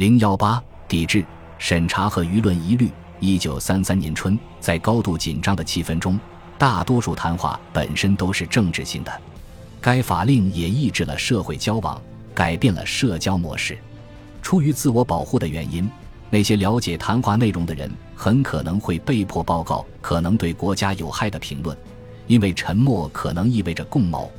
零幺八抵制、审查和舆论疑虑。一九三三年春，在高度紧张的气氛中，大多数谈话本身都是政治性的。该法令也抑制了社会交往，改变了社交模式。出于自我保护的原因，那些了解谈话内容的人很可能会被迫报告可能对国家有害的评论，因为沉默可能意味着共谋。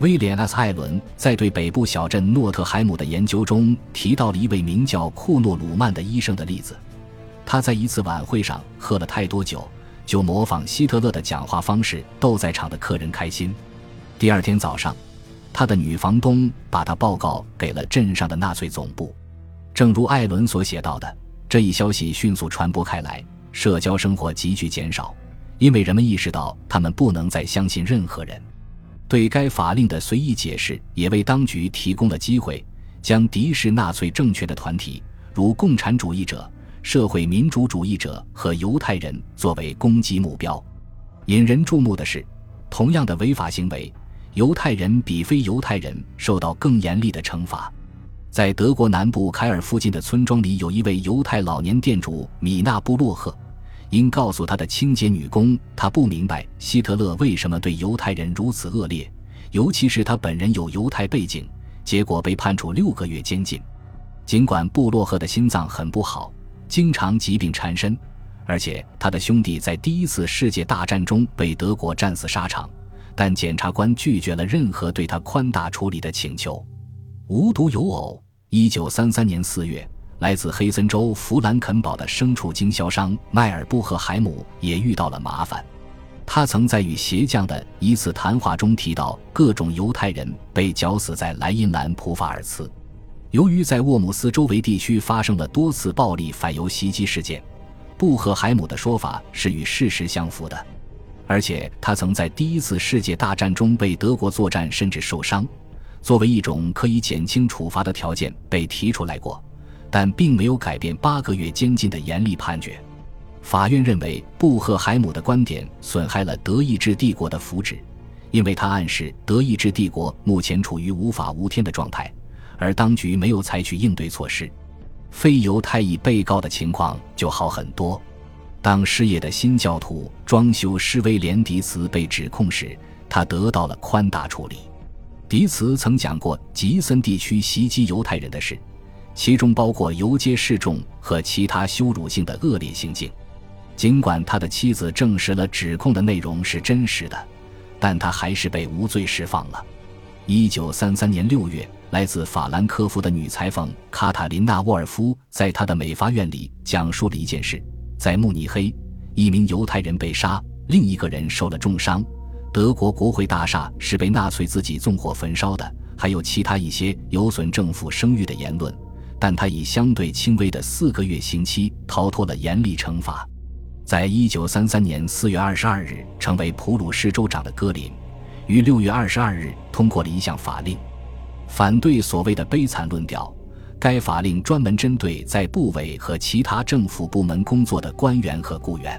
威廉 ·S. 艾伦在对北部小镇诺特海姆的研究中提到了一位名叫库诺鲁曼的医生的例子。他在一次晚会上喝了太多酒，就模仿希特勒的讲话方式逗在场的客人开心。第二天早上，他的女房东把他报告给了镇上的纳粹总部。正如艾伦所写到的，这一消息迅速传播开来，社交生活急剧减少，因为人们意识到他们不能再相信任何人。对该法令的随意解释也为当局提供了机会，将敌视纳粹政权的团体，如共产主义者、社会民主主义者和犹太人作为攻击目标。引人注目的是，同样的违法行为，犹太人比非犹太人受到更严厉的惩罚。在德国南部凯尔附近的村庄里，有一位犹太老年店主米纳布洛赫。因告诉他的清洁女工，他不明白希特勒为什么对犹太人如此恶劣，尤其是他本人有犹太背景，结果被判处六个月监禁。尽管布洛赫的心脏很不好，经常疾病缠身，而且他的兄弟在第一次世界大战中被德国战死沙场，但检察官拒绝了任何对他宽大处理的请求。无独有偶，一九三三年四月。来自黑森州弗兰肯堡的牲畜经销商迈尔布赫海姆也遇到了麻烦。他曾在与鞋匠的一次谈话中提到，各种犹太人被绞死在莱茵兰普法尔茨。由于在沃姆斯周围地区发生了多次暴力反犹袭击事件，布赫海姆的说法是与事实相符的。而且他曾在第一次世界大战中被德国作战甚至受伤，作为一种可以减轻处罚的条件被提出来过。但并没有改变八个月监禁的严厉判决。法院认为布赫海姆的观点损害了德意志帝国的福祉，因为他暗示德意志帝国目前处于无法无天的状态，而当局没有采取应对措施。非犹太裔被告的情况就好很多。当失业的新教徒装修施威廉迪茨被指控时，他得到了宽大处理。迪茨曾讲过吉森地区袭击犹太人的事。其中包括游街示众和其他羞辱性的恶劣行径。尽管他的妻子证实了指控的内容是真实的，但他还是被无罪释放了。一九三三年六月，来自法兰克福的女裁缝卡塔琳娜·沃尔夫在她的美发院里讲述了一件事：在慕尼黑，一名犹太人被杀，另一个人受了重伤。德国国会大厦是被纳粹自己纵火焚烧的，还有其他一些有损政府声誉的言论。但他以相对轻微的四个月刑期逃脱了严厉惩罚。在一九三三年四月二十二日成为普鲁士州长的戈林，于六月二十二日通过了一项法令，反对所谓的悲惨论调。该法令专门针对在部委和其他政府部门工作的官员和雇员，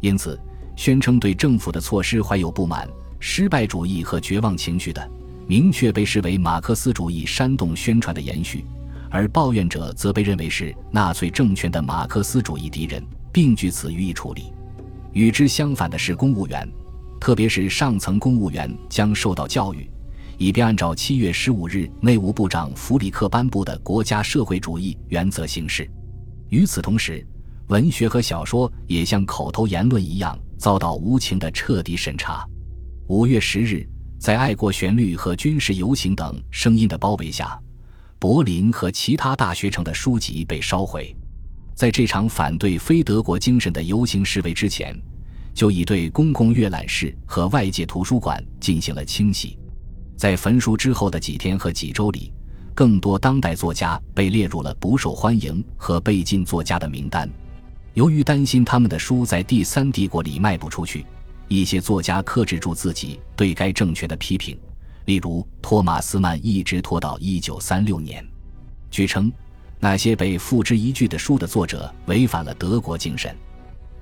因此宣称对政府的措施怀有不满、失败主义和绝望情绪的，明确被视为马克思主义煽动宣传的延续。而抱怨者则被认为是纳粹政权的马克思主义敌人，并据此予以处理。与之相反的是，公务员，特别是上层公务员，将受到教育，以便按照七月十五日内务部长弗里克颁布的国家社会主义原则行事。与此同时，文学和小说也像口头言论一样遭到无情的彻底审查。五月十日，在爱国旋律和军事游行等声音的包围下。柏林和其他大学城的书籍被烧毁，在这场反对非德国精神的游行示威之前，就已对公共阅览室和外界图书馆进行了清洗。在焚书之后的几天和几周里，更多当代作家被列入了不受欢迎和被禁作家的名单。由于担心他们的书在第三帝国里卖不出去，一些作家克制住自己对该政权的批评。例如，托马斯曼一直拖到一九三六年。据称，那些被付之一炬的书的作者违反了德国精神，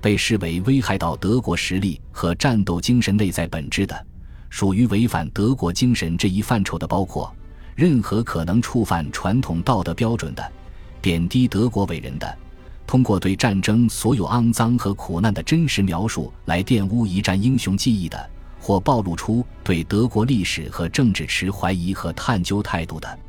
被视为危害到德国实力和战斗精神内在本质的，属于违反德国精神这一范畴的，包括任何可能触犯传统道德标准的，贬低德国伟人的，通过对战争所有肮脏和苦难的真实描述来玷污一战英雄记忆的，或暴露出对德国历史和政治持怀疑和探究态度的。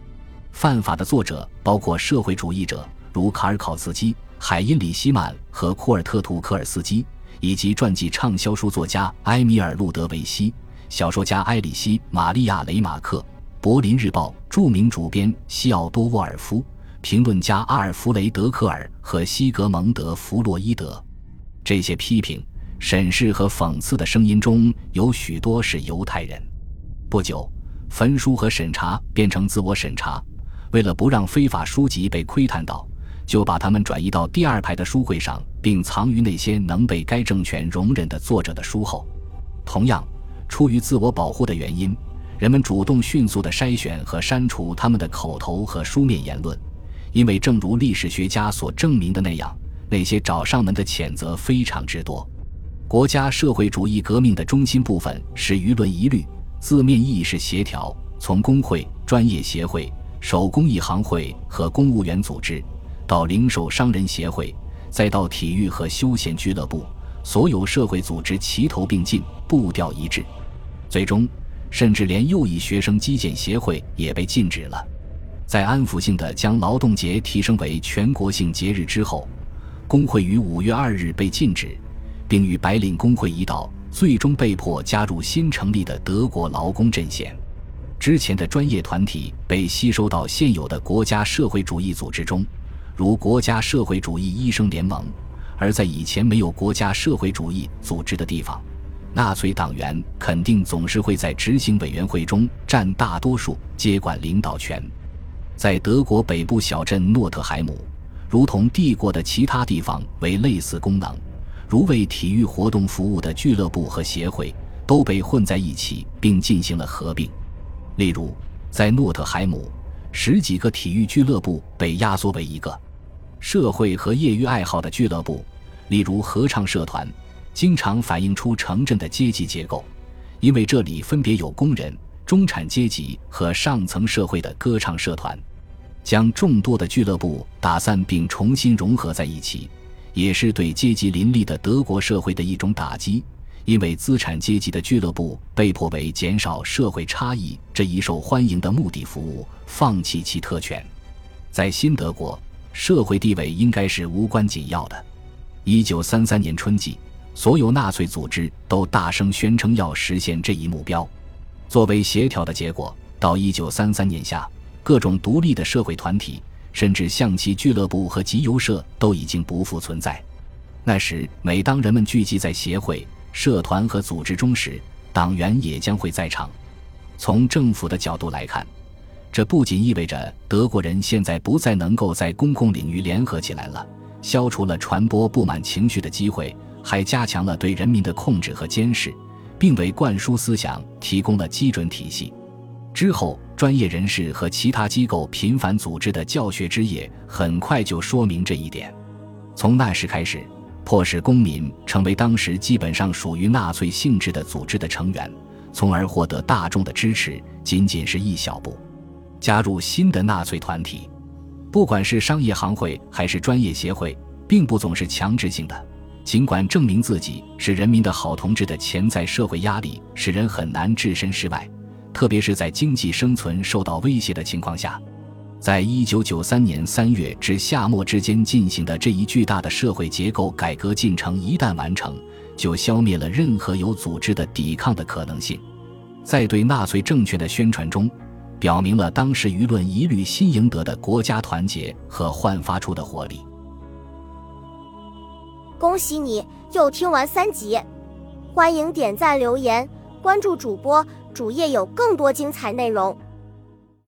犯法的作者包括社会主义者，如卡尔考茨基、海因里希曼和库尔特图科尔斯基，以及传记畅销书作家埃米尔路德维希、小说家埃里希玛利亚雷马克。柏林日报著名主编西奥多沃尔夫、评论家阿尔弗雷德科尔和西格蒙德弗洛伊德，这些批评、审视和讽刺的声音中有许多是犹太人。不久，焚书和审查变成自我审查，为了不让非法书籍被窥探到，就把它们转移到第二排的书柜上，并藏于那些能被该政权容忍的作者的书后。同样，出于自我保护的原因。人们主动迅速地筛选和删除他们的口头和书面言论，因为正如历史学家所证明的那样，那些找上门的谴责非常之多。国家社会主义革命的中心部分是舆论一律，字面意义是协调，从工会、专业协会、手工艺行会和公务员组织，到零售商人协会，再到体育和休闲俱乐部，所有社会组织齐头并进，步调一致，最终。甚至连右翼学生击剑协会也被禁止了。在安抚性的将劳动节提升为全国性节日之后，工会于五月二日被禁止，并与白领工会一道，最终被迫加入新成立的德国劳工阵线。之前的专业团体被吸收到现有的国家社会主义组织中，如国家社会主义医生联盟；而在以前没有国家社会主义组织的地方。纳粹党员肯定总是会在执行委员会中占大多数，接管领导权。在德国北部小镇诺特海姆，如同帝国的其他地方为类似功能，如为体育活动服务的俱乐部和协会都被混在一起，并进行了合并。例如，在诺特海姆，十几个体育俱乐部被压缩为一个社会和业余爱好的俱乐部，例如合唱社团。经常反映出城镇的阶级结构，因为这里分别有工人、中产阶级和上层社会的歌唱社团。将众多的俱乐部打散并重新融合在一起，也是对阶级林立的德国社会的一种打击。因为资产阶级的俱乐部被迫为减少社会差异这一受欢迎的目的服务，放弃其特权。在新德国，社会地位应该是无关紧要的。一九三三年春季。所有纳粹组织都大声宣称要实现这一目标。作为协调的结果，到一九三三年夏，各种独立的社会团体，甚至象棋俱乐部和集邮社都已经不复存在。那时，每当人们聚集在协会、社团和组织中时，党员也将会在场。从政府的角度来看，这不仅意味着德国人现在不再能够在公共领域联合起来了，消除了传播不满情绪的机会。还加强了对人民的控制和监视，并为灌输思想提供了基准体系。之后，专业人士和其他机构频繁组织的教学之夜，很快就说明这一点。从那时开始，迫使公民成为当时基本上属于纳粹性质的组织的成员，从而获得大众的支持，仅仅是一小步。加入新的纳粹团体，不管是商业行会还是专业协会，并不总是强制性的。尽管证明自己是人民的好同志的潜在社会压力使人很难置身事外，特别是在经济生存受到威胁的情况下，在一九九三年三月至夏末之间进行的这一巨大的社会结构改革进程一旦完成，就消灭了任何有组织的抵抗的可能性。在对纳粹政权的宣传中，表明了当时舆论一律新赢得的国家团结和焕发出的活力。恭喜你又听完三集，欢迎点赞、留言、关注主播，主页有更多精彩内容。